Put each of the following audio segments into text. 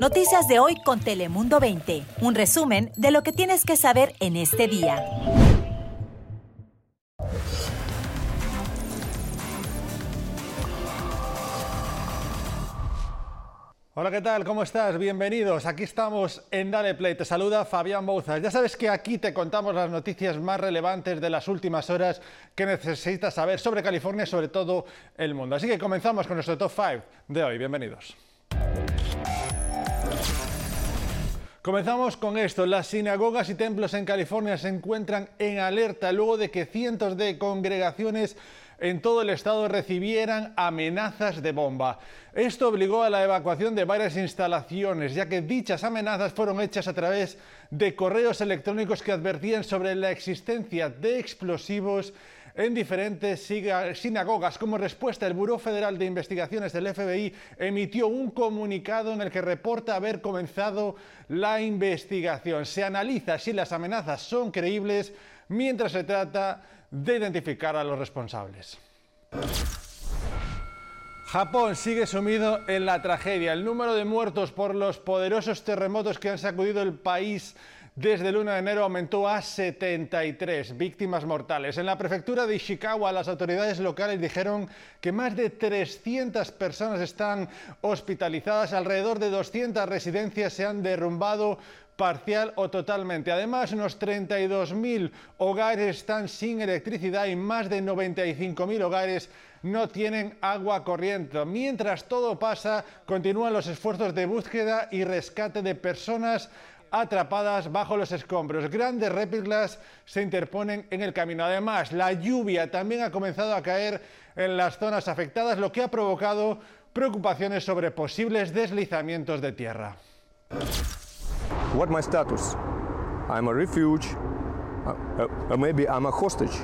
Noticias de hoy con Telemundo 20. Un resumen de lo que tienes que saber en este día. Hola, ¿qué tal? ¿Cómo estás? Bienvenidos. Aquí estamos en Dale Play. Te saluda Fabián Bouzas. Ya sabes que aquí te contamos las noticias más relevantes de las últimas horas que necesitas saber sobre California y sobre todo el mundo. Así que comenzamos con nuestro top 5 de hoy. Bienvenidos. Comenzamos con esto. Las sinagogas y templos en California se encuentran en alerta luego de que cientos de congregaciones en todo el estado recibieran amenazas de bomba. Esto obligó a la evacuación de varias instalaciones, ya que dichas amenazas fueron hechas a través de correos electrónicos que advertían sobre la existencia de explosivos en diferentes sinagogas. Como respuesta, el Buró Federal de Investigaciones del FBI emitió un comunicado en el que reporta haber comenzado la investigación. Se analiza si las amenazas son creíbles mientras se trata de identificar a los responsables. Japón sigue sumido en la tragedia. El número de muertos por los poderosos terremotos que han sacudido el país desde el 1 de enero aumentó a 73 víctimas mortales. En la prefectura de Ishikawa, las autoridades locales dijeron que más de 300 personas están hospitalizadas, alrededor de 200 residencias se han derrumbado parcial o totalmente. Además, unos 32.000 hogares están sin electricidad y más de 95.000 hogares no tienen agua corriente. Mientras todo pasa, continúan los esfuerzos de búsqueda y rescate de personas atrapadas bajo los escombros. Grandes réplicas se interponen en el camino. Además, la lluvia también ha comenzado a caer en las zonas afectadas, lo que ha provocado preocupaciones sobre posibles deslizamientos de tierra. What my status? I'm a refuge. Uh, uh, maybe I'm a hostage.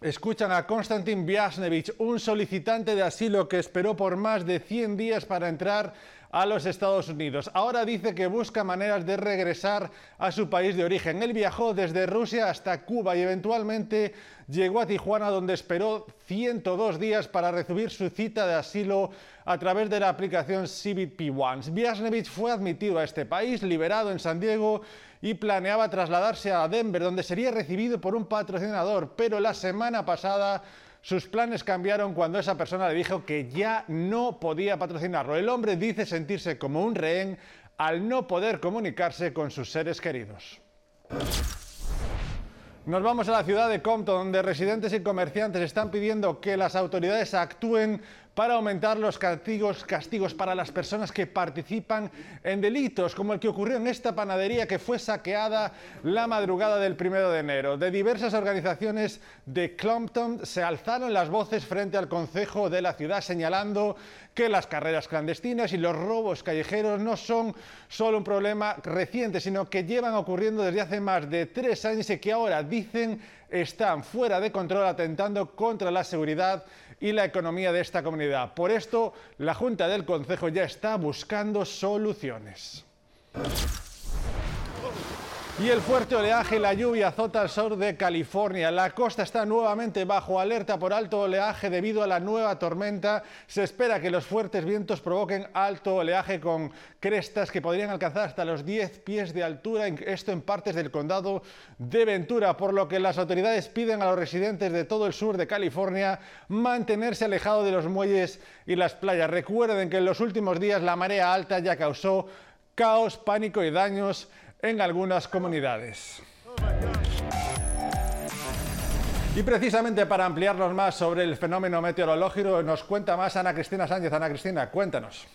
Escuchan a Konstantin Biasnevich, un solicitante de asilo que esperó por más de 100 días para entrar a los Estados Unidos. Ahora dice que busca maneras de regresar a su país de origen. Él viajó desde Rusia hasta Cuba y eventualmente llegó a Tijuana donde esperó 102 días para recibir su cita de asilo a través de la aplicación CBP One. Biasnevich fue admitido a este país, liberado en San Diego y planeaba trasladarse a Denver, donde sería recibido por un patrocinador, pero la semana pasada sus planes cambiaron cuando esa persona le dijo que ya no podía patrocinarlo. El hombre dice sentirse como un rehén al no poder comunicarse con sus seres queridos. Nos vamos a la ciudad de Compton, donde residentes y comerciantes están pidiendo que las autoridades actúen para aumentar los castigos, castigos para las personas que participan en delitos, como el que ocurrió en esta panadería que fue saqueada la madrugada del primero de enero. De diversas organizaciones de Compton se alzaron las voces frente al Consejo de la ciudad señalando que las carreras clandestinas y los robos callejeros no son solo un problema reciente, sino que llevan ocurriendo desde hace más de tres años y que ahora dicen están fuera de control atentando contra la seguridad y la economía de esta comunidad. Por esto, la Junta del Consejo ya está buscando soluciones. Y el fuerte oleaje y la lluvia azota al sur de California. La costa está nuevamente bajo alerta por alto oleaje debido a la nueva tormenta. Se espera que los fuertes vientos provoquen alto oleaje con crestas que podrían alcanzar hasta los 10 pies de altura, esto en partes del condado de Ventura, por lo que las autoridades piden a los residentes de todo el sur de California mantenerse alejados de los muelles y las playas. Recuerden que en los últimos días la marea alta ya causó caos, pánico y daños en algunas comunidades. Y precisamente para ampliarnos más sobre el fenómeno meteorológico nos cuenta más Ana Cristina Sánchez. Ana Cristina, cuéntanos.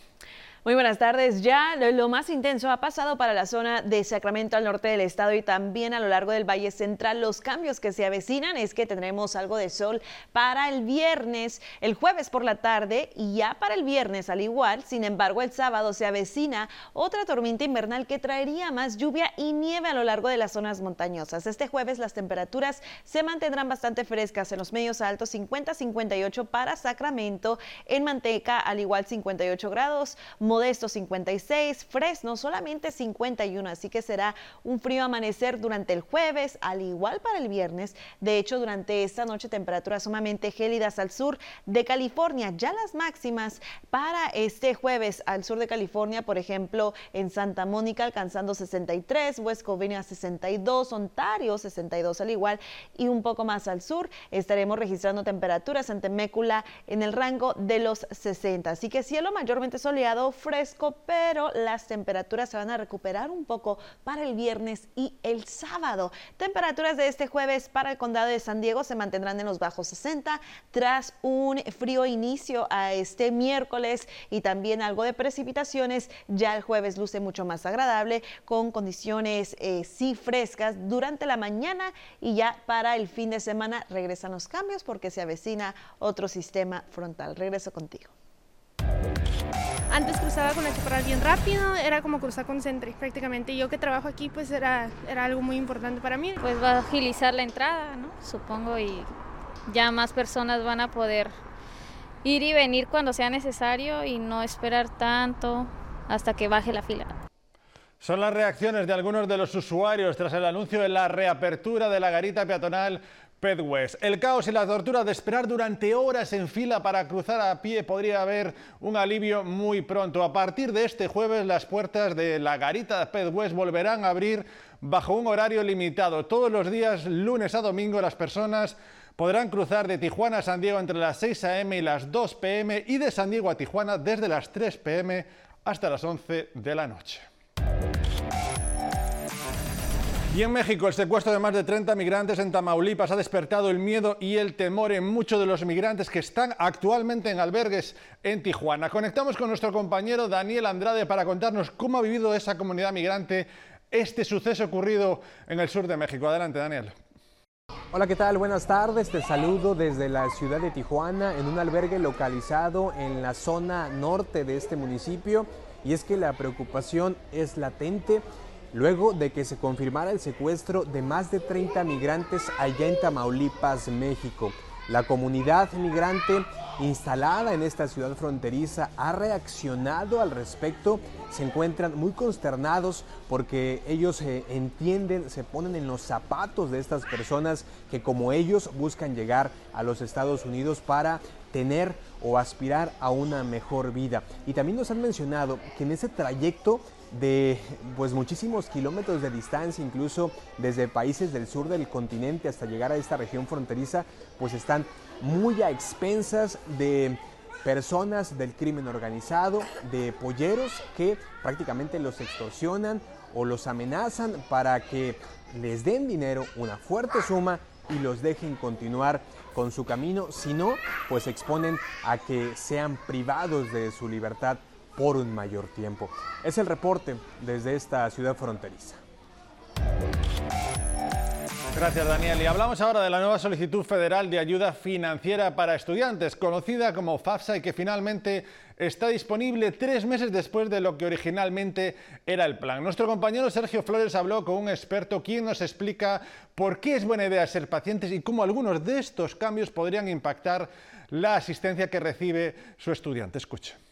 Muy buenas tardes. Ya lo más intenso ha pasado para la zona de Sacramento al norte del estado y también a lo largo del Valle Central. Los cambios que se avecinan es que tendremos algo de sol para el viernes, el jueves por la tarde y ya para el viernes al igual. Sin embargo, el sábado se avecina otra tormenta invernal que traería más lluvia y nieve a lo largo de las zonas montañosas. Este jueves las temperaturas se mantendrán bastante frescas en los medios altos 50-58 para Sacramento, en Manteca al igual 58 grados Modesto 56, Fresno solamente 51, así que será un frío amanecer durante el jueves, al igual para el viernes. De hecho, durante esta noche temperaturas sumamente gélidas al sur de California. Ya las máximas para este jueves al sur de California, por ejemplo, en Santa Mónica alcanzando 63, West Covina 62, Ontario 62 al igual y un poco más al sur estaremos registrando temperaturas en Temécula en el rango de los 60. Así que cielo mayormente soleado, fresco, pero las temperaturas se van a recuperar un poco para el viernes y el sábado. Temperaturas de este jueves para el condado de San Diego se mantendrán en los bajos 60 tras un frío inicio a este miércoles y también algo de precipitaciones. Ya el jueves luce mucho más agradable con condiciones eh, sí frescas durante la mañana y ya para el fin de semana regresan los cambios porque se avecina otro sistema frontal. Regreso contigo. Antes cruzaba con la chaparral bien rápido, era como cruzar con Centre prácticamente. Yo que trabajo aquí, pues era, era algo muy importante para mí. Pues va a agilizar la entrada, ¿no? Supongo, y ya más personas van a poder ir y venir cuando sea necesario y no esperar tanto hasta que baje la fila. Son las reacciones de algunos de los usuarios tras el anuncio de la reapertura de la garita peatonal Pedwest. El caos y la tortura de esperar durante horas en fila para cruzar a pie podría haber un alivio muy pronto. A partir de este jueves las puertas de la garita Pedwest volverán a abrir bajo un horario limitado. Todos los días, lunes a domingo, las personas podrán cruzar de Tijuana a San Diego entre las 6 a.m. y las 2 p.m. y de San Diego a Tijuana desde las 3 p.m. hasta las 11 de la noche. Y en México, el secuestro de más de 30 migrantes en Tamaulipas ha despertado el miedo y el temor en muchos de los migrantes que están actualmente en albergues en Tijuana. Conectamos con nuestro compañero Daniel Andrade para contarnos cómo ha vivido esa comunidad migrante este suceso ocurrido en el sur de México. Adelante, Daniel. Hola, ¿qué tal? Buenas tardes. Te saludo desde la ciudad de Tijuana en un albergue localizado en la zona norte de este municipio. Y es que la preocupación es latente luego de que se confirmara el secuestro de más de 30 migrantes allá en Tamaulipas, México. La comunidad migrante instalada en esta ciudad fronteriza ha reaccionado al respecto, se encuentran muy consternados porque ellos eh, entienden, se ponen en los zapatos de estas personas que como ellos buscan llegar a los Estados Unidos para tener o aspirar a una mejor vida. Y también nos han mencionado que en ese trayecto de pues muchísimos kilómetros de distancia, incluso desde países del sur del continente hasta llegar a esta región fronteriza, pues están muy a expensas de personas del crimen organizado, de polleros que prácticamente los extorsionan o los amenazan para que les den dinero, una fuerte suma y los dejen continuar con su camino, si no, pues exponen a que sean privados de su libertad por un mayor tiempo. Es el reporte desde esta ciudad fronteriza. Gracias, Daniel. Y hablamos ahora de la nueva solicitud federal de ayuda financiera para estudiantes, conocida como FAFSA, y que finalmente está disponible tres meses después de lo que originalmente era el plan. Nuestro compañero Sergio Flores habló con un experto quien nos explica por qué es buena idea ser pacientes y cómo algunos de estos cambios podrían impactar la asistencia que recibe su estudiante. Escuche.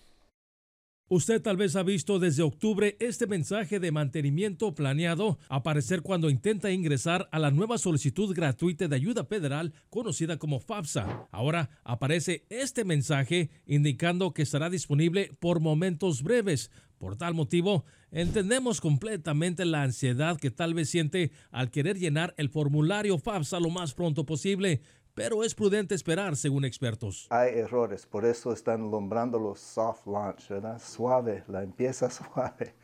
Usted tal vez ha visto desde octubre este mensaje de mantenimiento planeado aparecer cuando intenta ingresar a la nueva solicitud gratuita de ayuda federal conocida como FAFSA. Ahora aparece este mensaje indicando que estará disponible por momentos breves. Por tal motivo, entendemos completamente la ansiedad que tal vez siente al querer llenar el formulario FAFSA lo más pronto posible pero es prudente esperar, según expertos. Hay errores, por eso están nombrando los soft launch, ¿verdad? Suave, la empieza suave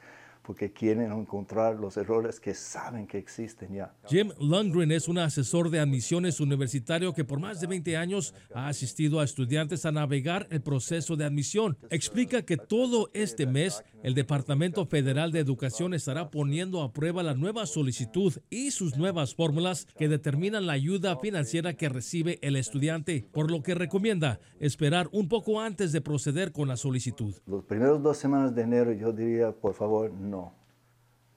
porque quieren encontrar los errores que saben que existen ya. Jim Lundgren es un asesor de admisiones universitario que por más de 20 años ha asistido a estudiantes a navegar el proceso de admisión. Explica que todo este mes el Departamento Federal de Educación estará poniendo a prueba la nueva solicitud y sus nuevas fórmulas que determinan la ayuda financiera que recibe el estudiante, por lo que recomienda esperar un poco antes de proceder con la solicitud. Los primeros dos semanas de enero yo diría, por favor, no,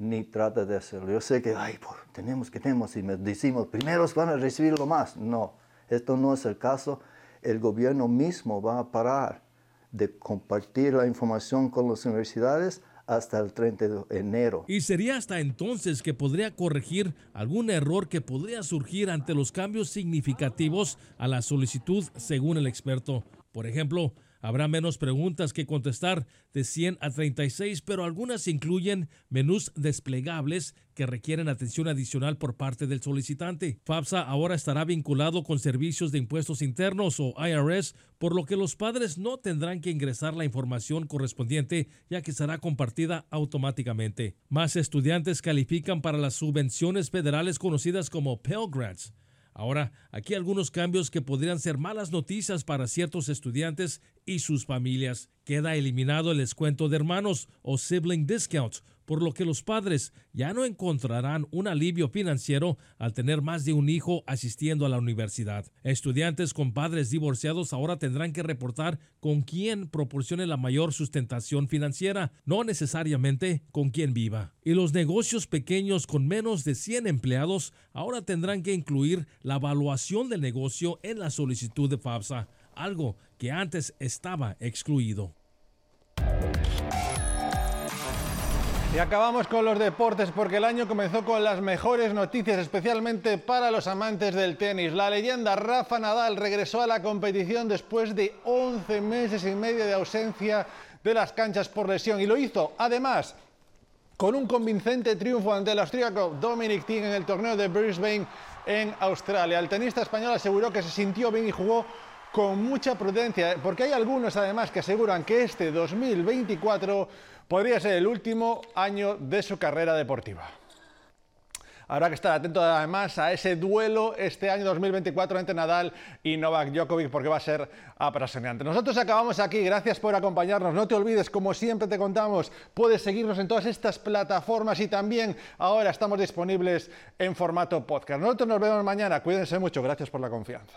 ni trata de hacerlo. Yo sé que, ay, tenemos que tenemos y me decimos, primeros van a recibir lo más. No, esto no es el caso. El gobierno mismo va a parar de compartir la información con las universidades hasta el 30 de enero. Y sería hasta entonces que podría corregir algún error que podría surgir ante los cambios significativos a la solicitud, según el experto. Por ejemplo, Habrá menos preguntas que contestar de 100 a 36, pero algunas incluyen menús desplegables que requieren atención adicional por parte del solicitante. FAFSA ahora estará vinculado con servicios de impuestos internos o IRS, por lo que los padres no tendrán que ingresar la información correspondiente ya que será compartida automáticamente. Más estudiantes califican para las subvenciones federales conocidas como Pell Grants. Ahora, aquí algunos cambios que podrían ser malas noticias para ciertos estudiantes y sus familias. Queda eliminado el descuento de hermanos o sibling discounts, por lo que los padres ya no encontrarán un alivio financiero al tener más de un hijo asistiendo a la universidad. Estudiantes con padres divorciados ahora tendrán que reportar con quién proporcione la mayor sustentación financiera, no necesariamente con quién viva. Y los negocios pequeños con menos de 100 empleados ahora tendrán que incluir la evaluación del negocio en la solicitud de FAFSA algo que antes estaba excluido. Y acabamos con los deportes porque el año comenzó con las mejores noticias, especialmente para los amantes del tenis. La leyenda Rafa Nadal regresó a la competición después de 11 meses y medio de ausencia de las canchas por lesión y lo hizo además con un convincente triunfo ante el austríaco Dominic Thiem en el torneo de Brisbane en Australia. El tenista español aseguró que se sintió bien y jugó con mucha prudencia, porque hay algunos además que aseguran que este 2024 podría ser el último año de su carrera deportiva. Habrá que estar atento además a ese duelo este año 2024 entre Nadal y Novak Djokovic porque va a ser apasionante. Nosotros acabamos aquí, gracias por acompañarnos. No te olvides, como siempre te contamos, puedes seguirnos en todas estas plataformas y también ahora estamos disponibles en formato podcast. Nosotros nos vemos mañana, cuídense mucho, gracias por la confianza.